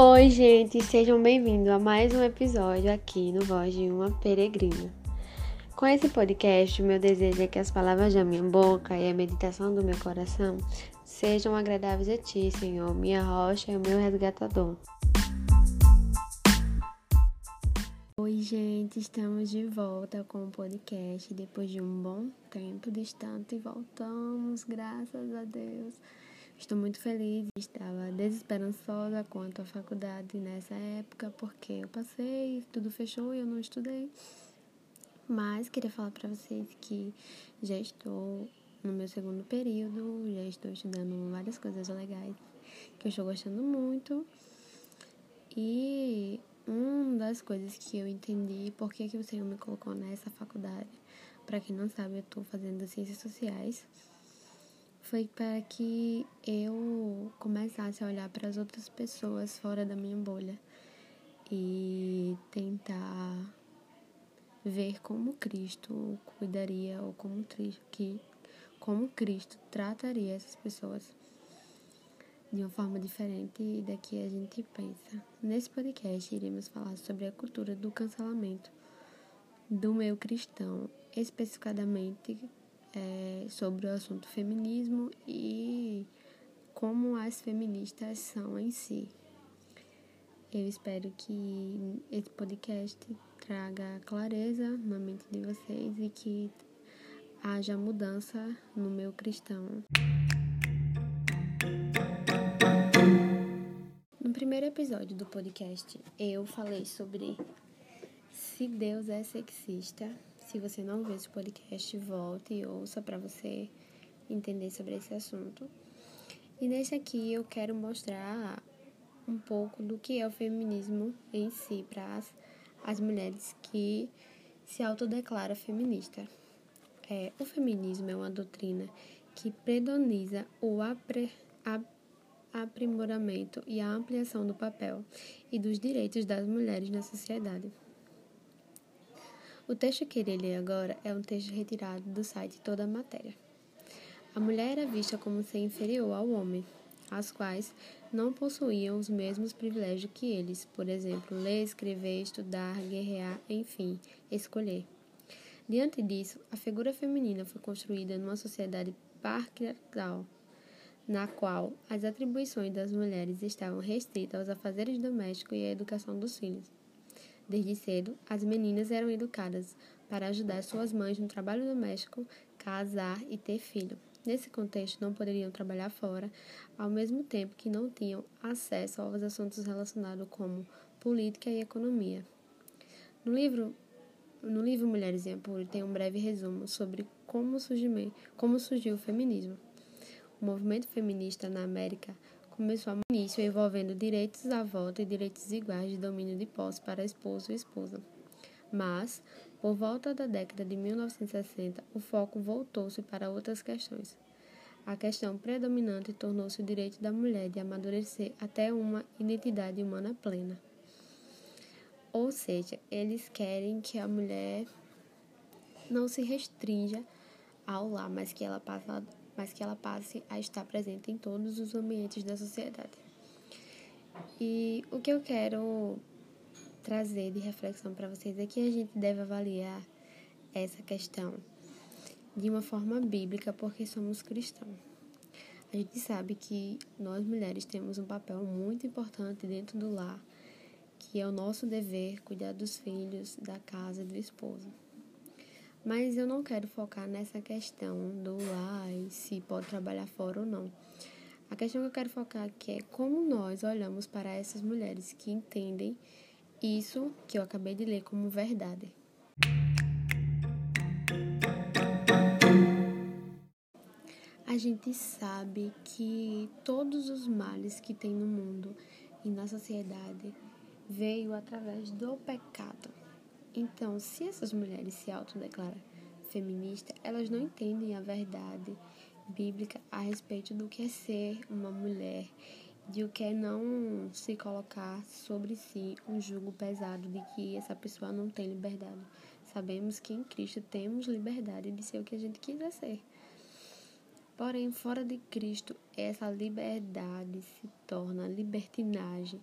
Oi, gente, sejam bem-vindos a mais um episódio aqui no Voz de uma Peregrina. Com esse podcast, meu desejo é que as palavras da minha boca e a meditação do meu coração sejam agradáveis a Ti, Senhor, minha rocha e o meu resgatador. Oi, gente, estamos de volta com o podcast depois de um bom tempo distante e voltamos, graças a Deus. Estou muito feliz, estava desesperançosa quanto à faculdade nessa época, porque eu passei, tudo fechou e eu não estudei. Mas queria falar para vocês que já estou no meu segundo período, já estou estudando várias coisas legais que eu estou gostando muito. E uma das coisas que eu entendi por que, que o Senhor me colocou nessa faculdade, para quem não sabe, eu estou fazendo ciências sociais foi para que eu começasse a olhar para as outras pessoas fora da minha bolha e tentar ver como Cristo cuidaria ou como que como Cristo trataria essas pessoas de uma forma diferente da que a gente pensa. Nesse podcast iremos falar sobre a cultura do cancelamento do meio cristão, especificadamente é, sobre o assunto feminismo e como as feministas são em si. Eu espero que esse podcast traga clareza na mente de vocês e que haja mudança no meu cristão. No primeiro episódio do podcast, eu falei sobre se Deus é sexista se você não viu esse podcast, volte e ouça para você entender sobre esse assunto. E nesse aqui eu quero mostrar um pouco do que é o feminismo em si para as, as mulheres que se autodeclara feminista. É, o feminismo é uma doutrina que predoniza o apre, a, aprimoramento e a ampliação do papel e dos direitos das mulheres na sociedade. O texto que irei ler agora é um texto retirado do site Toda a Matéria. A mulher era vista como ser inferior ao homem, as quais não possuíam os mesmos privilégios que eles, por exemplo, ler, escrever, estudar, guerrear, enfim, escolher. Diante disso, a figura feminina foi construída numa sociedade patriarcal, na qual as atribuições das mulheres estavam restritas aos afazeres domésticos e à educação dos filhos. Desde cedo, as meninas eram educadas para ajudar suas mães no trabalho doméstico, casar e ter filho. Nesse contexto, não poderiam trabalhar fora, ao mesmo tempo que não tinham acesso aos assuntos relacionados como política e economia. No livro, no livro Mulheres em Apuro tem um breve resumo sobre como, como surgiu o feminismo. O movimento feminista na América começou a início envolvendo direitos à volta e direitos iguais de domínio de posse para esposo e esposa. Mas, por volta da década de 1960, o foco voltou-se para outras questões. A questão predominante tornou-se o direito da mulher de amadurecer até uma identidade humana plena. Ou seja, eles querem que a mulher não se restrinja ao lar, mas que ela passe mas que ela passe a estar presente em todos os ambientes da sociedade. E o que eu quero trazer de reflexão para vocês é que a gente deve avaliar essa questão de uma forma bíblica, porque somos cristãos. A gente sabe que nós mulheres temos um papel muito importante dentro do lar, que é o nosso dever cuidar dos filhos, da casa e do esposo. Mas eu não quero focar nessa questão do ai, se pode trabalhar fora ou não. A questão que eu quero focar aqui é como nós olhamos para essas mulheres que entendem isso que eu acabei de ler como verdade. A gente sabe que todos os males que tem no mundo e na sociedade veio através do pecado. Então, se essas mulheres se autodeclaram feministas, elas não entendem a verdade bíblica a respeito do que é ser uma mulher, de o que é não se colocar sobre si um jugo pesado de que essa pessoa não tem liberdade. Sabemos que em Cristo temos liberdade de ser o que a gente quiser ser. Porém, fora de Cristo, essa liberdade se torna libertinagem,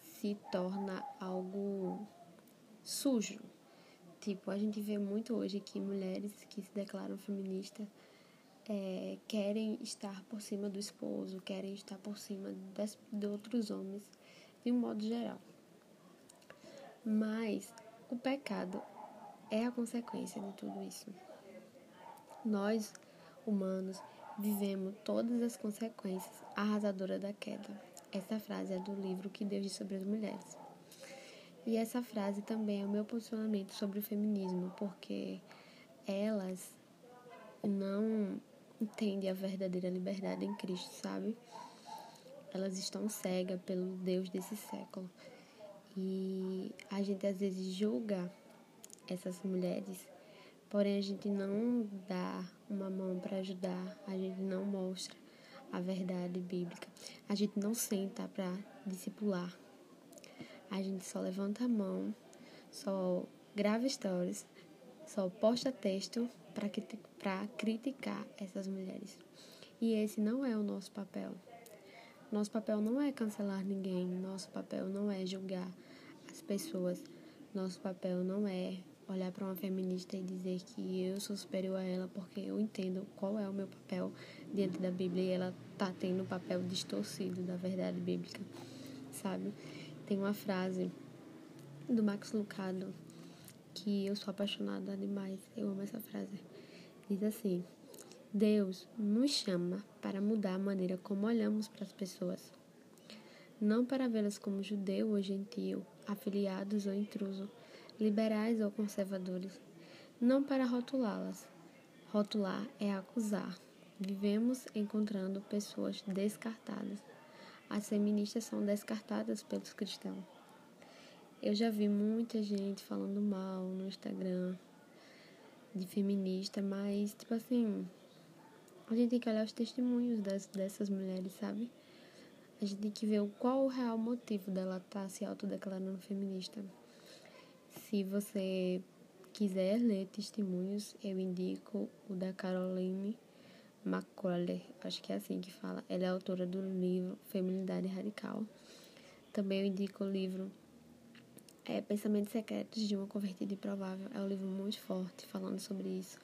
se torna algo sujo. Tipo, a gente vê muito hoje que mulheres que se declaram feministas é, querem estar por cima do esposo, querem estar por cima das, de outros homens, de um modo geral. Mas o pecado é a consequência de tudo isso. Nós, humanos, vivemos todas as consequências arrasadoras da queda. Essa frase é do livro Que Deus diz sobre as Mulheres. E essa frase também é o meu posicionamento sobre o feminismo, porque elas não entendem a verdadeira liberdade em Cristo, sabe? Elas estão cegas pelo Deus desse século. E a gente às vezes julga essas mulheres, porém a gente não dá uma mão para ajudar, a gente não mostra a verdade bíblica, a gente não senta para discipular, a gente só levanta a mão, só grava stories, só posta texto para criticar essas mulheres. E esse não é o nosso papel. Nosso papel não é cancelar ninguém, nosso papel não é julgar as pessoas. Nosso papel não é olhar para uma feminista e dizer que eu sou superior a ela porque eu entendo qual é o meu papel diante da Bíblia e ela tá tendo um papel distorcido da verdade bíblica, sabe? Tem uma frase do Max Lucado que eu sou apaixonada demais, eu amo essa frase. Diz assim: Deus nos chama para mudar a maneira como olhamos para as pessoas, não para vê-las como judeu ou gentio, afiliados ou intruso, liberais ou conservadores, não para rotulá-las. Rotular é acusar. Vivemos encontrando pessoas descartadas. As feministas são descartadas pelos cristãos. Eu já vi muita gente falando mal no Instagram de feminista, mas, tipo assim, a gente tem que olhar os testemunhos das, dessas mulheres, sabe? A gente tem que ver qual o real motivo dela estar tá se autodeclarando feminista. Se você quiser ler testemunhos, eu indico o da Caroline McCuller, acho que é assim que fala. Ela é autora do livro Feminidade Radical. Também eu indico o livro é, Pensamentos Secretos de uma Convertida Improvável. É um livro muito forte falando sobre isso.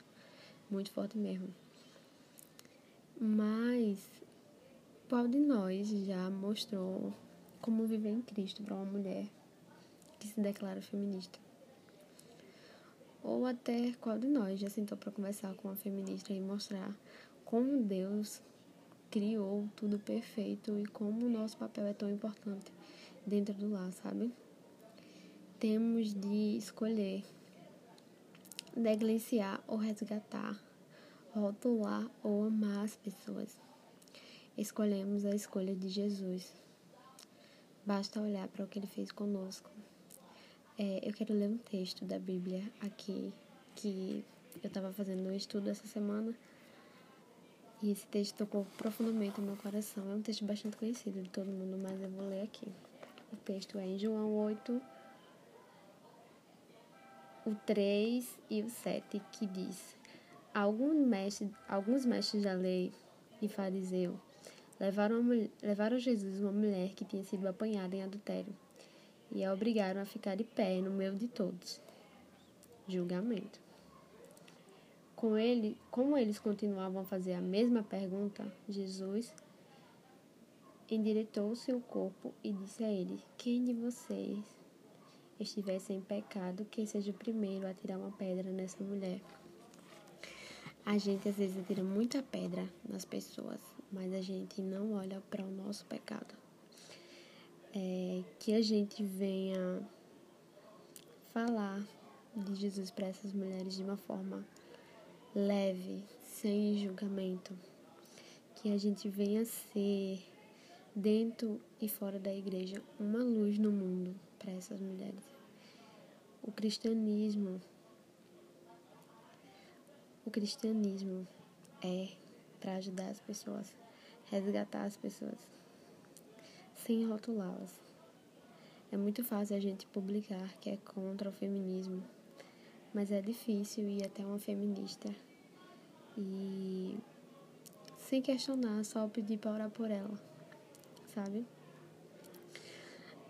Muito forte mesmo. Mas qual de nós já mostrou como viver em Cristo para uma mulher que se declara feminista? Ou até qual de nós já sentou para conversar com uma feminista e mostrar como Deus criou tudo perfeito e como o nosso papel é tão importante dentro do lar, sabe? Temos de escolher negligenciar ou resgatar, rotular ou amar as pessoas escolhemos a escolha de Jesus. Basta olhar para o que ele fez conosco. É, eu quero ler um texto da Bíblia aqui que eu estava fazendo um estudo essa semana e esse texto tocou profundamente no meu coração. É um texto bastante conhecido de todo mundo, mas eu vou ler aqui. O texto é em João 8, o 3 e o 7, que diz: Alguns mestres, alguns mestres da lei e fariseu levaram, mulher, levaram Jesus uma mulher que tinha sido apanhada em adultério e a obrigaram a ficar de pé no meio de todos. Julgamento. Com ele, como eles continuavam a fazer a mesma pergunta, Jesus endireitou seu corpo e disse a eles: Quem de vocês estivesse em pecado, que seja o primeiro a tirar uma pedra nessa mulher. A gente às vezes atira muita pedra nas pessoas, mas a gente não olha para o nosso pecado. É, que a gente venha falar de Jesus para essas mulheres de uma forma leve, sem julgamento. Que a gente venha ser, dentro e fora da igreja, uma luz no mundo para essas mulheres. O cristianismo o cristianismo é para ajudar as pessoas, resgatar as pessoas, sem rotulá-las. É muito fácil a gente publicar que é contra o feminismo, mas é difícil ir até uma feminista e sem questionar, só pedir para orar por ela, sabe?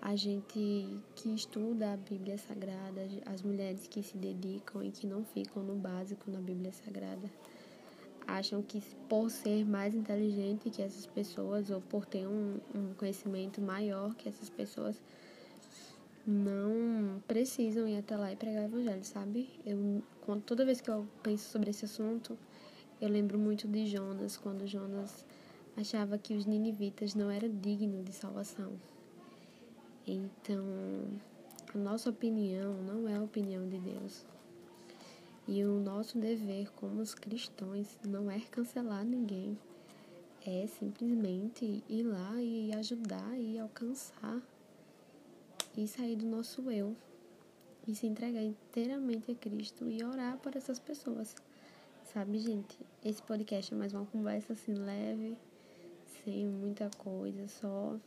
a gente que estuda a Bíblia Sagrada, as mulheres que se dedicam e que não ficam no básico na Bíblia Sagrada, acham que por ser mais inteligente que essas pessoas ou por ter um, um conhecimento maior que essas pessoas, não precisam ir até lá e pregar o evangelho, sabe? Eu, toda vez que eu penso sobre esse assunto, eu lembro muito de Jonas, quando Jonas achava que os ninivitas não eram dignos de salvação. Então, a nossa opinião não é a opinião de Deus. E o nosso dever como os cristãos não é cancelar ninguém, é simplesmente ir lá e ajudar e alcançar e sair do nosso eu e se entregar inteiramente a Cristo e orar por essas pessoas. Sabe, gente? Esse podcast é mais uma conversa assim leve, sem muita coisa, só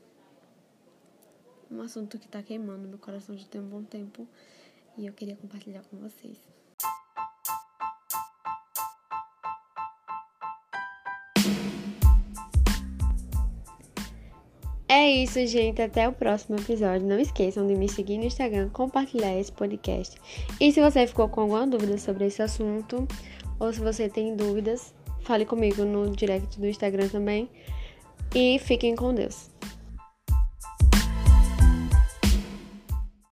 um assunto que está queimando meu coração já tem um bom tempo e eu queria compartilhar com vocês. É isso, gente. Até o próximo episódio. Não esqueçam de me seguir no Instagram, compartilhar esse podcast. E se você ficou com alguma dúvida sobre esse assunto, ou se você tem dúvidas, fale comigo no direct do Instagram também. E fiquem com Deus.